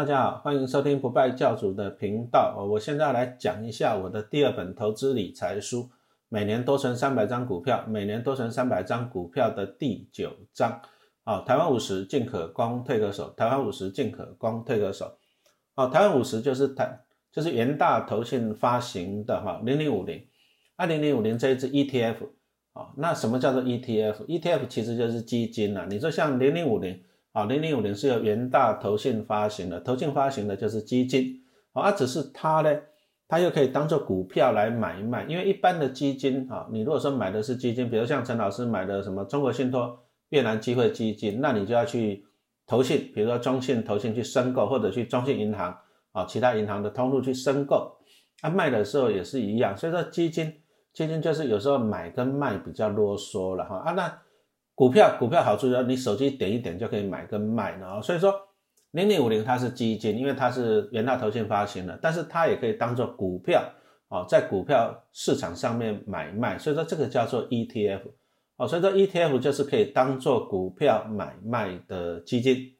大家好，欢迎收听不败教主的频道。我现在来讲一下我的第二本投资理财书《每年多存三百张股票》，每年多存三百张股票的第九章。啊，台湾五十进可攻，退可守。台湾五十进可攻，退可守。啊，台湾五十就是台就是元大投信发行的哈零零五零，二零零五零这一支 ETF。啊，那什么叫做 ETF？ETF 其实就是基金呐。你说像零零五零。啊，零零五零是由元大投信发行的，投信发行的就是基金，啊，只是它呢，它又可以当做股票来买卖，因为一般的基金，啊，你如果说买的是基金，比如像陈老师买的什么中国信托、越南机会基金，那你就要去投信，比如说中信投信去申购，或者去中信银行啊，其他银行的通路去申购，啊，卖的时候也是一样，所以说基金，基金就是有时候买跟卖比较啰嗦了哈，啊，那。股票股票好处就是你手机点一点就可以买跟卖然后，所以说零零五零它是基金，因为它是元大投信发行的，但是它也可以当做股票哦，在股票市场上面买卖，所以说这个叫做 ETF 哦，所以说 ETF 就是可以当做股票买卖的基金。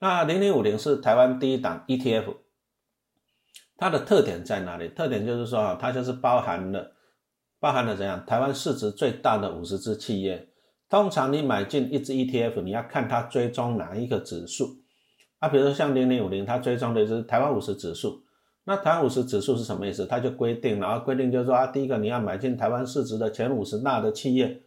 那零零五零是台湾第一档 ETF，它的特点在哪里？特点就是说啊，它就是包含了包含了怎样？台湾市值最大的五十只企业。通常你买进一只 ETF，你要看它追踪哪一个指数啊？比如说像零零五零，它追踪的是台湾五十指数。那台湾五十指数是什么意思？它就规定，然后规定就是说啊，第一个你要买进台湾市值的前五十大的企业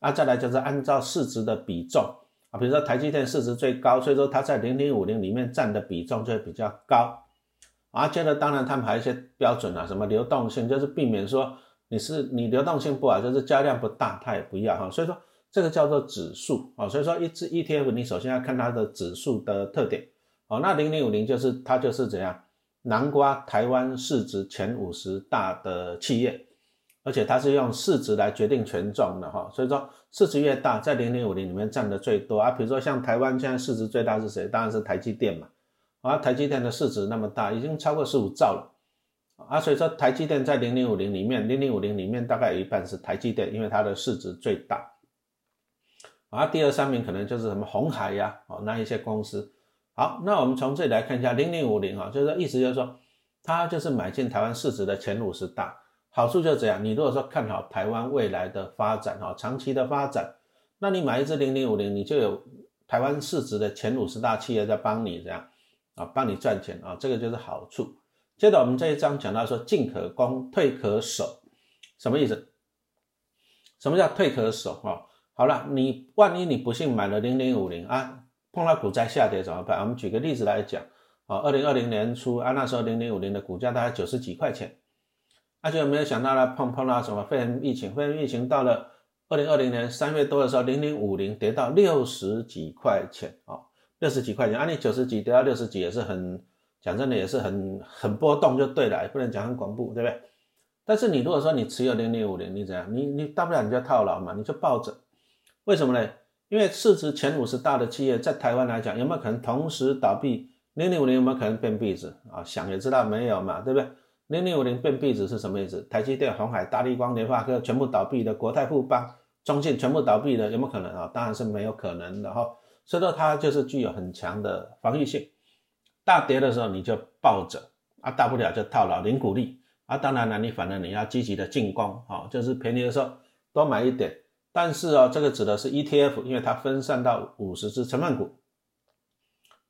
啊，再来就是按照市值的比重啊，比如说台积电市值最高，所以说它在零零五零里面占的比重就会比较高啊。接着当然他们还有一些标准啊，什么流动性，就是避免说你是你流动性不好，就是交量不大，它也不要哈。所以说。这个叫做指数啊，所以说一只 ETF，你首先要看它的指数的特点哦。那零零五零就是它就是怎样南瓜台湾市值前五十大的企业，而且它是用市值来决定权重的哈。所以说市值越大，在零零五零里面占的最多啊。比如说像台湾现在市值最大是谁？当然是台积电嘛。啊，台积电的市值那么大，已经超过十五兆了啊。所以说台积电在零零五零里面，零零五零里面大概有一半是台积电，因为它的市值最大。啊，第二三名可能就是什么红海呀，哦，那一些公司。好，那我们从这里来看一下零零五零啊，就是意思就是说，它就是买进台湾市值的前五十大，好处就是这样。你如果说看好台湾未来的发展，哈，长期的发展，那你买一只零零五零，你就有台湾市值的前五十大企业在帮你这样，啊，帮你赚钱啊，这个就是好处。接着我们这一章讲到说，进可攻，退可守，什么意思？什么叫退可守啊？好了，你万一你不幸买了零零五零啊，碰到股灾下跌怎么办？我们举个例子来讲啊，二零二零年初啊，那时候零零五零的股价大概九十几块钱，而且没有想到呢，碰碰到什么肺炎疫情，肺炎疫情到了二零二零年三月多的时候，零零五零跌到六十几块钱啊，六十几块钱，啊，你九十几跌到六十几也是很，讲真的也是很很波动就对了，也不能讲很恐怖，对不对？但是你如果说你持有零零五零，你怎样？你你大不了你就套牢嘛，你就抱着。为什么呢？因为市值前五十大的企业在台湾来讲，有没有可能同时倒闭？零零五零有没有可能变壁纸啊？想也知道没有嘛，对不对？零零五零变壁纸是什么意思？台积电、红海、大立光、联发科全部倒闭的，国泰富邦、中信全部倒闭的，有没有可能啊？当然是没有可能的哈。所以说它就是具有很强的防御性。大跌的时候你就抱着啊，大不了就套牢零股利啊。当然了，你反正你要积极的进攻，好，就是便宜的时候多买一点。但是啊，这个指的是 ETF，因为它分散到五十只成分股。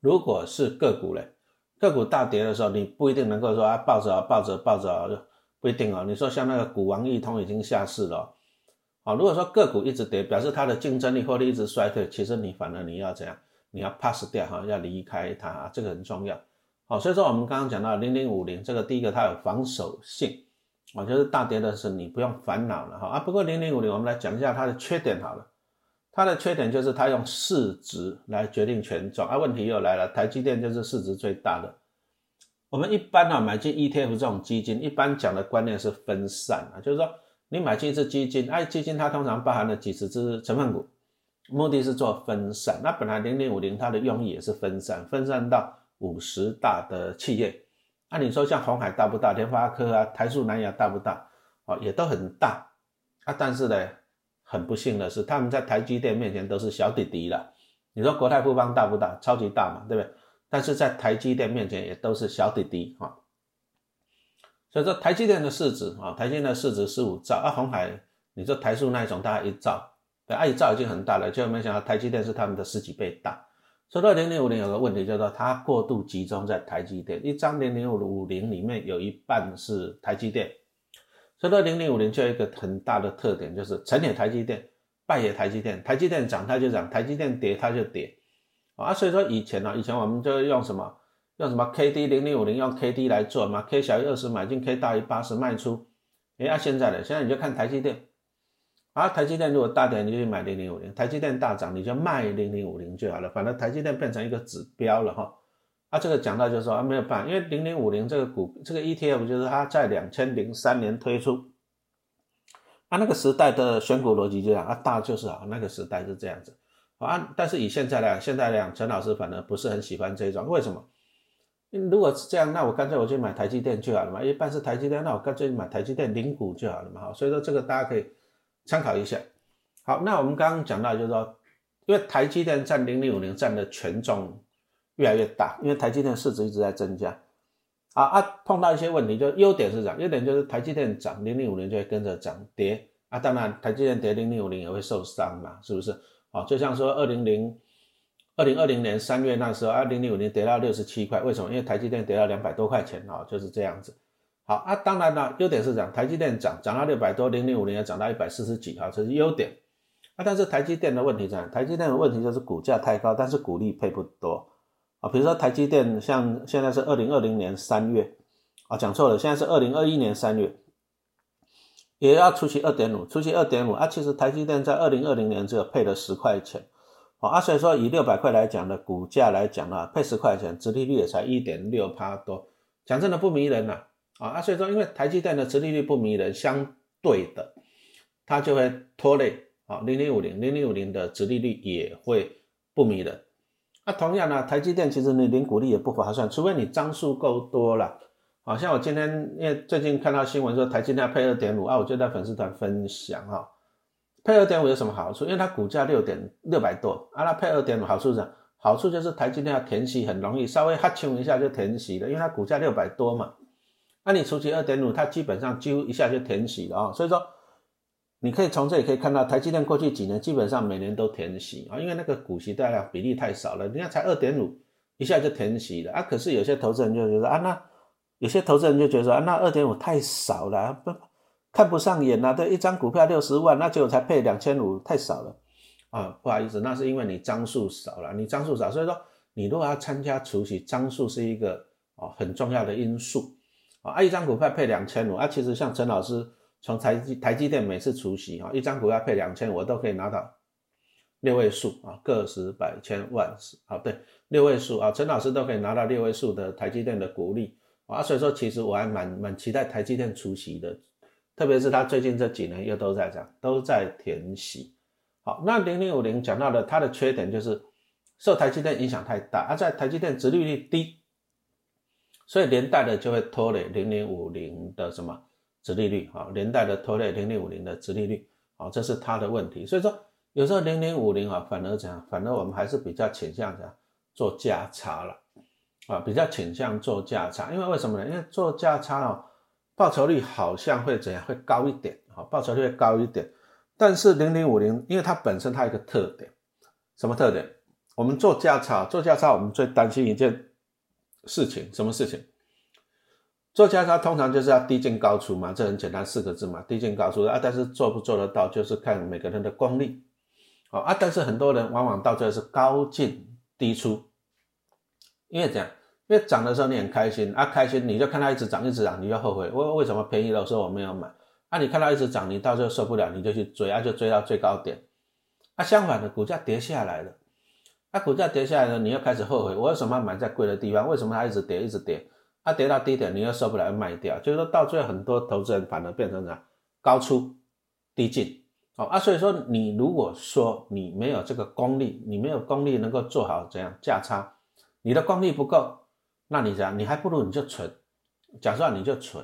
如果是个股嘞，个股大跌的时候，你不一定能够说啊抱着啊抱着抱着，不一定啊。你说像那个股王易通已经下市了，啊，如果说个股一直跌，表示它的竞争力或者一直衰退，其实你反而你要怎样？你要 pass 掉哈，要离开它，这个很重要。好，所以说我们刚刚讲到零零五零这个，第一个它有防守性。我觉得大跌的是你不用烦恼了哈啊！不过零零五零，我们来讲一下它的缺点好了。它的缺点就是它用市值来决定权重啊。问题又来了，台积电就是市值最大的。我们一般呢买进 ETF 这种基金，一般讲的观念是分散啊，就是说你买进一只基金，哎，基金它通常包含了几十只成分股，目的是做分散。那本来零零五零它的用意也是分散，分散到五十大的企业。那你说像红海大不大？联发科啊，台塑、南亚大不大？哦，也都很大啊。但是呢，很不幸的是，他们在台积电面前都是小弟弟了。你说国泰富邦大不大？超级大嘛，对不对？但是在台积电面前也都是小弟弟哈。所以说台积电的市值啊，台积电的市值十五兆啊，红海你说台塑那一种大概一兆，对，啊一兆已经很大了，就没想到台积电是他们的十几倍大。说到零零五零有个问题，就是说它过度集中在台积电，一张零零五零里面有一半是台积电，说到零零五零就有一个很大的特点，就是成也台积电，败也台积电，台积电涨它就涨，台积电跌它就跌。啊，所以说以前呢，以前我们就用什么？用什么 K D 零零五零用 K D 来做嘛？K 小于二十买进，K 大于八十卖出。哎，啊现在的现在你就看台积电，啊台积电如果大跌你就去买零零五零，台积电大涨你就卖零零五零就好了。反正台积电变成一个指标了哈。啊这个讲到就是说啊没有办法，因为零零五零这个股这个 E T F 就是它在两千零三年推出，啊那个时代的选股逻辑就这样啊大就是好，那个时代是这样子。啊但是以现在来讲，现在来讲陈老师反而不是很喜欢这一种，为什么？如果是这样，那我干脆我去买台积电就好了嘛。一般是台积电，那我干脆买台积电零股就好了嘛。所以说这个大家可以参考一下。好，那我们刚刚讲到就是说，因为台积电占零零五零占的权重越来越大，因为台积电市值一直在增加。啊啊，碰到一些问题，就优点是涨，优点就是台积电涨，零零五零就会跟着涨跌。啊，当然台积电跌，零零五零也会受伤嘛，是不是？好，就像说二零零。二零二零年三月那时候，二零零五年跌到六十七块，为什么？因为台积电跌到两百多块钱啊，就是这样子。好啊，当然了，优点是涨，台积电涨涨到六百多，零零五年也涨到一百四十几啊，这是优点。啊，但是台积电的问题在，台积电的问题就是股价太高，但是股利配不多啊。比如说台积电，像现在是二零二零年三月啊，讲错了，现在是二零二一年三月，也要除息二点五，除息二点五啊，其实台积电在二零二零年只有配了十块钱。啊，所以说以六百块来讲的股价来讲呢，配十块钱，殖利率也才一点六趴多，讲真的不迷人呐。啊所以说因为台积电的殖利率不迷人，相对的，它就会拖累啊，零零五零零零五零的殖利率也会不迷人。那同样呢，台积电其实你零股利也不划算，除非你张数够多了。好像我今天因为最近看到新闻说台积电配二点五啊，我就在粉丝团分享哈。配二点五有什么好处？因为它股价六点六百多，啊，那配二点五好处是什么？好处就是台积电要填息很容易，稍微哈穷一下就填息了，因为它股价六百多嘛。那你除息二点五，它基本上几乎一下就填息了啊。所以说，你可以从这里可以看到，台积电过去几年基本上每年都填息啊，因为那个股息大量比例太少了。你看才二点五，一下就填息了啊。可是有些投资人就觉得啊，那有些投资人就觉得说啊，那二点五太少了，不。看不上眼呐，对，一张股票六十万，那结果才配两千五，太少了啊！不好意思，那是因为你张数少了，你张数少，所以说你如果要参加除息，张数是一个哦很重要的因素啊。一张股票配两千五啊，其实像陈老师从台积台积电每次除息啊，一张股票配两千，我都可以拿到六位数啊，个十百千万十啊，对，六位数啊，陈老师都可以拿到六位数的台积电的股利啊，所以说其实我还蛮蛮期待台积电除息的。特别是它最近这几年又都在涨，都在填息。好，那零零五零讲到的它的缺点就是受台积电影响太大，而在台积电殖利率低，所以连带的就会拖累零零五零的什么殖利率啊，连带的拖累零零五零的殖利率啊，这是它的问题。所以说有时候零零五零啊，反而怎样？反而我们还是比较倾向怎样做价差了啊，比较倾向做价差，因为为什么呢？因为做价差哦。报酬率好像会怎样？会高一点啊，报酬率会高一点。但是零零五零，因为它本身它有一个特点，什么特点？我们做价差，做价差，我们最担心一件事情，什么事情？做价差通常就是要低进高出嘛，这很简单，四个字嘛，低进高出啊。但是做不做得到，就是看每个人的功力哦啊。但是很多人往往到最后是高进低出，因为这样。因为涨的时候你很开心啊，开心你就看它一直涨一直涨，你就后悔，为为什么便宜的时候我没有买？啊，你看它一直涨，你到最后受不了，你就去追啊，就追到最高点。啊，相反的，股价跌下来了，啊，股价跌下来呢，你又开始后悔，我为什么要买在贵的地方？为什么它一直跌一直跌？它跌到低点，你又受不了，卖掉。就是说到最后，很多投资人反而变成了高出低进。哦啊，所以说你如果说你没有这个功力，你没有功力能够做好怎样价差，你的功力不够。那你怎样，你还不如你就存，假设你就存，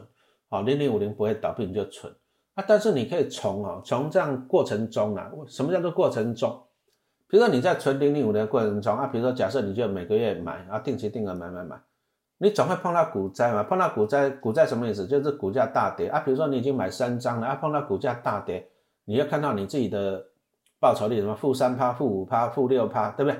好，零零五零不会倒闭你就存啊。但是你可以从啊，从这样过程中啊，什么叫做过程中？比如说你在存零零五零的过程中啊，比如说假设你就每个月买啊，定期定额买买买，你总会碰到股灾嘛？碰到股灾，股灾什么意思？就是股价大跌啊。比如说你已经买三张了啊，碰到股价大跌，你要看到你自己的报酬率什么负三趴、负五趴、负六趴，对不对？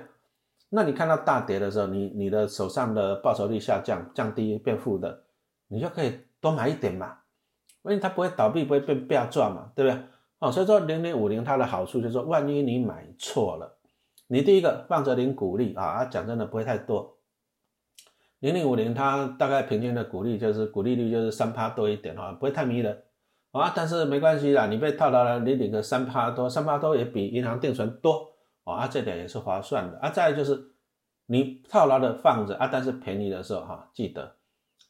那你看到大跌的时候，你你的手上的报酬率下降、降低变负的，你就可以多买一点嘛，因为它不会倒闭，不会被不要赚嘛，对不对？哦，所以说零零五零它的好处就是说，万一你买错了。你第一个放着领股利啊，讲真的不会太多。零零五零它大概平均的股利就是股利率就是三趴多一点啊，不会太迷人啊。但是没关系啦，你被套牢了，你领个三趴多，三趴多也比银行定存多啊，这点也是划算的啊。再就是你套牢的放着啊，但是便宜的时候哈，记得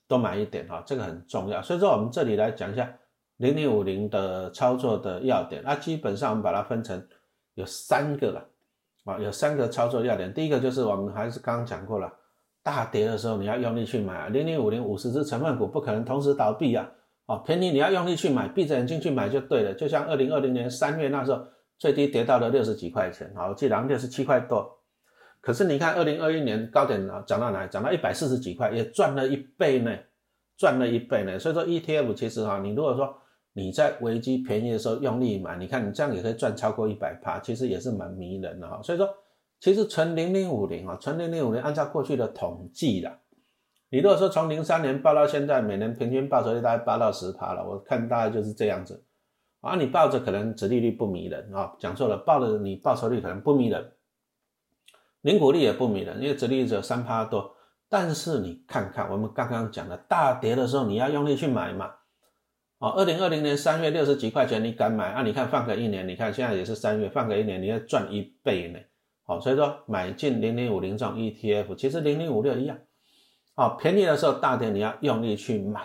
多买一点哈，这个很重要。所以说我们这里来讲一下零零五零的操作的要点啊，基本上我们把它分成有三个了。啊，有三个操作要点。第一个就是我们还是刚刚讲过了，大跌的时候你要用力去买啊，零零五零五十只成分股不可能同时倒闭啊。哦，便宜你要用力去买，闭着眼睛去买就对了。就像二零二零年三月那时候，最低跌到了六十几块钱，好，记得六十七块多。可是你看二零二一年高点啊，涨到哪？涨到一百四十几块，也赚了一倍呢，赚了一倍呢。所以说 ETF 其实哈，你如果说你在危机便宜的时候用力买，你看你这样也可以赚超过一百趴，其实也是蛮迷人的哈。所以说，其实存零零五零啊，存零零五零，按照过去的统计啦，你如果说从零三年报到现在，每年平均报酬率大概八到十趴了，我看大概就是这样子啊。你抱着可能殖利率不迷人啊，讲错了，抱着你报酬率可能不迷人，零股利也不迷人，因为殖利率只有三趴多。但是你看看我们刚刚讲的大跌的时候，你要用力去买嘛。哦，二零二零年三月六十几块钱，你敢买啊？你看放个一年，你看现在也是三月，放个一年，你要赚一倍呢。好，所以说买进零零五零这种 ETF，其实零零五六一样。好，便宜的时候大跌，你要用力去买，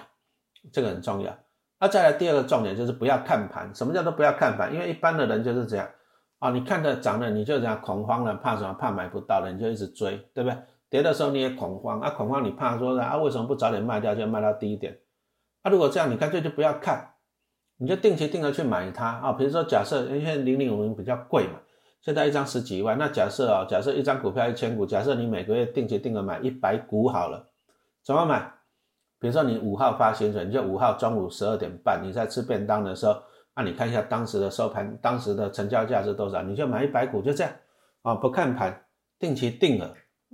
这个很重要。那再来第二个重点就是不要看盘。什么叫做不要看盘？因为一般的人就是这样啊，你看着涨了，你就这样恐慌了，怕什么？怕买不到了，你就一直追，对不对？跌的时候你也恐慌啊，恐慌你怕说啊，为什么不早点卖掉，就卖到低一点？那如果这样，你干脆就不要看，你就定期定额去买它啊。比如说，假设因为零零五零比较贵嘛，现在一张十几万。那假设啊，假设一张股票一千股，假设你每个月定期定额买一百股好了，怎么买？比如说你五号发薪水，你就五号中午十二点半你在吃便当的时候，那你看一下当时的收盘，当时的成交价是多少，你就买一百股，就这样啊，不看盘，定期定额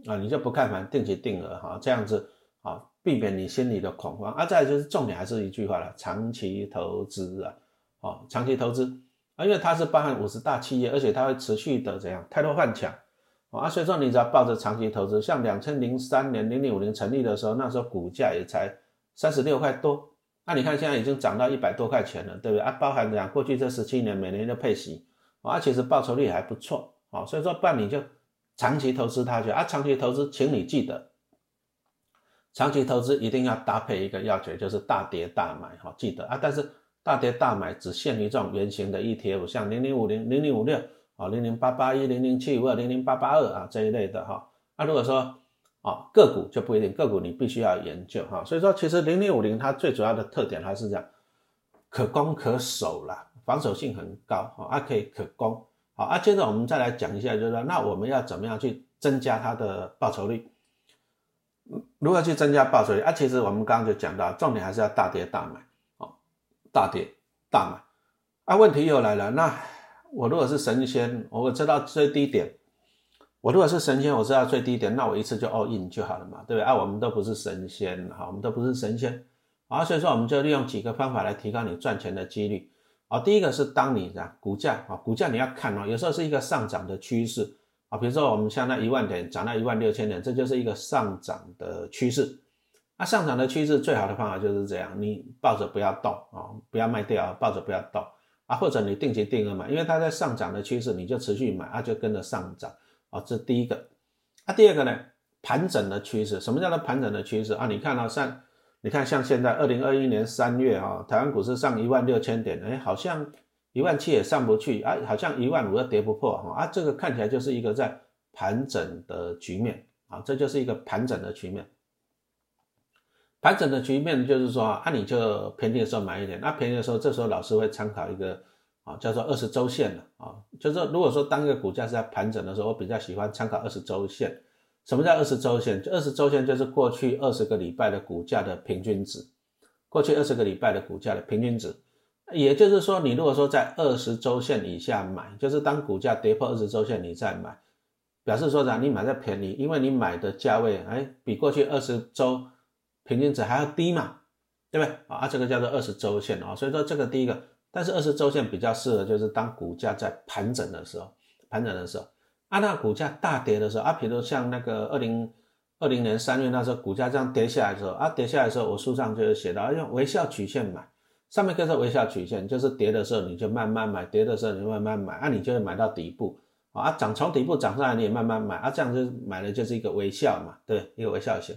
啊，你就不看盘，定期定额哈，这样子啊。避免你心里的恐慌，啊，再就是重点还是一句话了，长期投资啊，哦，长期投资啊，因为它是包含五十大企业，而且它会持续的怎样，太多换强啊，所以说你只要抱着长期投资，像两千零三年零零五零成立的时候，那时候股价也才三十六块多，那你看现在已经涨到一百多块钱了，对不对啊？包含讲过去这十七年每年的配息啊，其实报酬率还不错啊，所以说办你就长期投资它去啊，长期投资，请你记得。长期投资一定要搭配一个要诀，就是大跌大买，哈，记得啊。但是大跌大买只限于这种圆形的 ETF，像零零五零、零零五六啊、零零八八一、零零七五二、零零八八二啊这一类的哈。那如果说啊个股就不一定，个股你必须要研究哈。所以说，其实零零五零它最主要的特点还是这样，可攻可守啦，防守性很高哈，它可以可攻。好啊，接着我们再来讲一下，就是说那我们要怎么样去增加它的报酬率？如何去增加报酬率啊？其实我们刚刚就讲到，重点还是要大跌大买哦，大跌大买啊。问题又来了，那我如果是神仙，我知道最低点，我如果是神仙，我知道最低点，那我一次就 all in 就好了嘛，对不对啊？我们都不是神仙，哈，我们都不是神仙啊，所以说我们就利用几个方法来提高你赚钱的几率啊。第一个是当你啊股价啊股价你要看哦，有时候是一个上涨的趋势。啊，比如说我们像那一万点涨到一万六千点，这就是一个上涨的趋势。那上涨的趋势最好的方法就是这样，你抱着不要动啊，不要卖掉，抱着不要动啊，或者你定期定额买，因为它在上涨的趋势，你就持续买啊，就跟着上涨啊。这第一个。啊，第二个呢，盘整的趋势，什么叫做盘整的趋势啊？你看啊，像你看像现在二零二一年三月啊，台湾股市上一万六千点，哎，好像。一万七也上不去啊，好像一万五又跌不破啊，这个看起来就是一个在盘整的局面啊，这就是一个盘整的局面。盘整的局面就是说啊，你就便宜的时候买一点，那便宜的时候，这时候老师会参考一个啊，叫做二十周线了啊。就是如果说当一个股价是在盘整的时候，我比较喜欢参考二十周线。什么叫二十周线？二十周线就是过去二十个礼拜的股价的平均值，过去二十个礼拜的股价的平均值。也就是说，你如果说在二十周线以下买，就是当股价跌破二十周线你再买，表示说啥？你买在便宜，因为你买的价位哎比过去二十周平均值还要低嘛，对不对？啊，这个叫做二十周线啊，所以说这个第一个，但是二十周线比较适合就是当股价在盘整的时候，盘整的时候，啊，那股价大跌的时候啊，比如像那个二零二零年三月那时候股价这样跌下来的时候啊，跌下来的时候我书上就有写到用微笑曲线买。上面跟着微笑曲线，就是跌的时候你就慢慢买，跌的时候你慢慢买，啊，你就会买到底部啊，涨从底部涨上来你也慢慢买，啊，这样就买的就是一个微笑嘛，对，一个微笑型。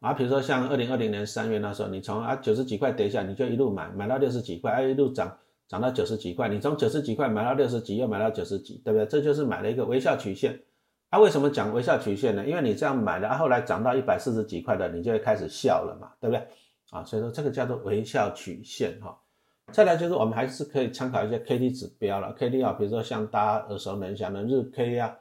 啊，比如说像二零二零年三月那时候，你从啊九十几块跌下，你就一路买，买到六十几块，啊一路涨涨到九十几块，你从九十几块买到六十几，又买到九十几，对不对？这就是买了一个微笑曲线。啊，为什么讲微笑曲线呢？因为你这样买的，啊后来涨到一百四十几块的，你就会开始笑了嘛，对不对？啊，所以说这个叫做微笑曲线哈。再来就是我们还是可以参考一些 K D 指标了，K D 啊，比如说像大家耳熟能详的日 K 呀，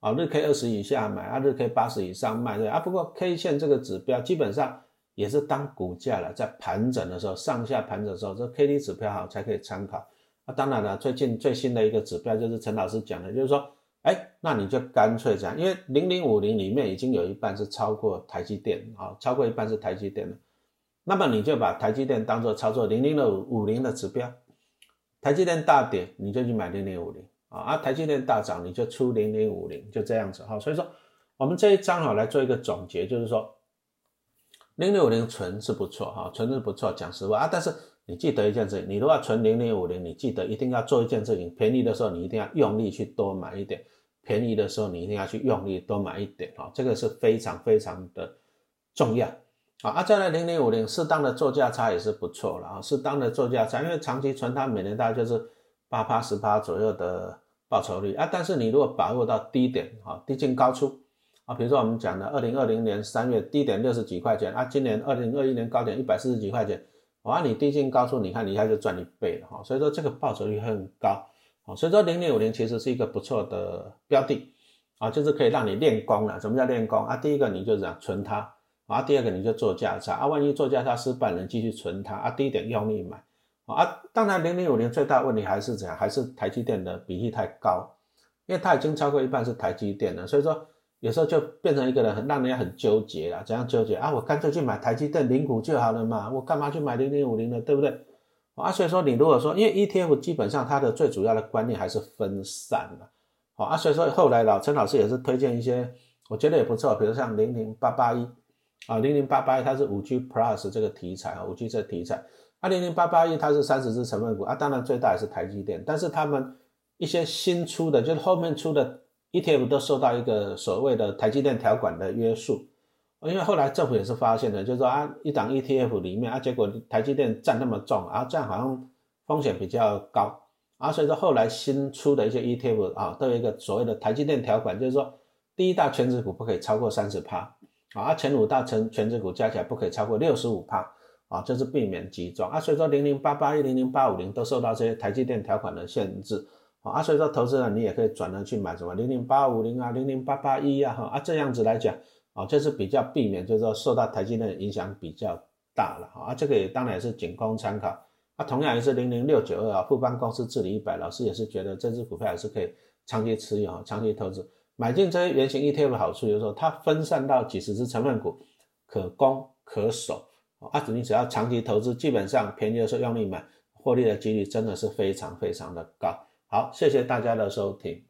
啊日 K 二十以下买啊，日 K 八十以上卖对啊。不过 K 线这个指标基本上也是当股价了，在盘整的时候，上下盘整的时候，这 K D 指标好才可以参考。啊，当然了，最近最新的一个指标就是陈老师讲的，就是说，哎，那你就干脆这样，因为零零五零里面已经有一半是超过台积电啊，超过一半是台积电了。那么你就把台积电当做操作零零的五零的指标，台积电大跌你就去买零零五零啊，而台积电大涨你就出零零五零，就这样子哈。所以说我们这一章哈来做一个总结，就是说零零五零存是不错哈，存是不错，讲实话啊。但是你记得一件事情，你如果要存零零五零，你记得一定要做一件事情，便宜的时候你一定要用力去多买一点，便宜的时候你一定要去用力多买一点啊，这个是非常非常的重要。啊，啊再来零零五零，适当的做价差也是不错了啊，适当的做价差，因为长期存它每年大概就是八八十八左右的报酬率啊。但是你如果把握到低点啊，低进高出啊，比如说我们讲的二零二零年三月低点六十几块钱啊，今年二零二一年高点一百四十几块钱，啊，你低进高出，你看你一下就赚一倍了哈。所以说这个报酬率很高啊，所以说零零五零其实是一个不错的标的啊，就是可以让你练功了。什么叫练功啊？第一个你就这样存它。啊，第二个你就做价差啊，万一做价差失败，能继续存它啊，低点用力买啊。当然，零零五零最大问题还是怎样？还是台积电的比例太高，因为它已经超过一半是台积电了，所以说有时候就变成一个人很让人家很纠结了。怎样纠结啊？我干脆去买台积电零股就好了嘛，我干嘛去买零零五零呢？对不对？啊，所以说你如果说，因为 ETF 基本上它的最主要的观念还是分散的，好啊，所以说后来老陈老师也是推荐一些，我觉得也不错，比如像零零八八一。啊，零零八八一它是五 G Plus 这个题材啊，五 G 这个题材。啊，零零八八一它是三十只成分股啊，当然最大也是台积电，但是他们一些新出的，就是后面出的 ETF 都受到一个所谓的台积电条款的约束。因为后来政府也是发现的，就是说啊，一档 ETF 里面啊，结果台积电占那么重啊，这样好像风险比较高啊，所以说后来新出的一些 ETF 啊，都有一个所谓的台积电条款，就是说第一大全值股不可以超过三十趴。啊，前五大成全值股加起来不可以超过六十五帕，啊，这是避免集中啊，所以说零零八八一、零零八五零都受到这些台积电条款的限制，啊，所以说投资人你也可以转而去买什么零零八五零啊、零零八八一啊，哈啊这样子来讲，啊，这是比较避免，就是说受到台积电影响比较大了，啊，这个也当然也是仅供参考，啊，同样也是零零六九二啊，富邦公司治理一百，老师也是觉得这支股票也是可以长期持有、长期投资。买进这些原型 ETF 的好处就是说，它分散到几十只成分股，可攻可守啊。你只要长期投资，基本上便宜的时候用力买，获利的几率真的是非常非常的高。好，谢谢大家的收听。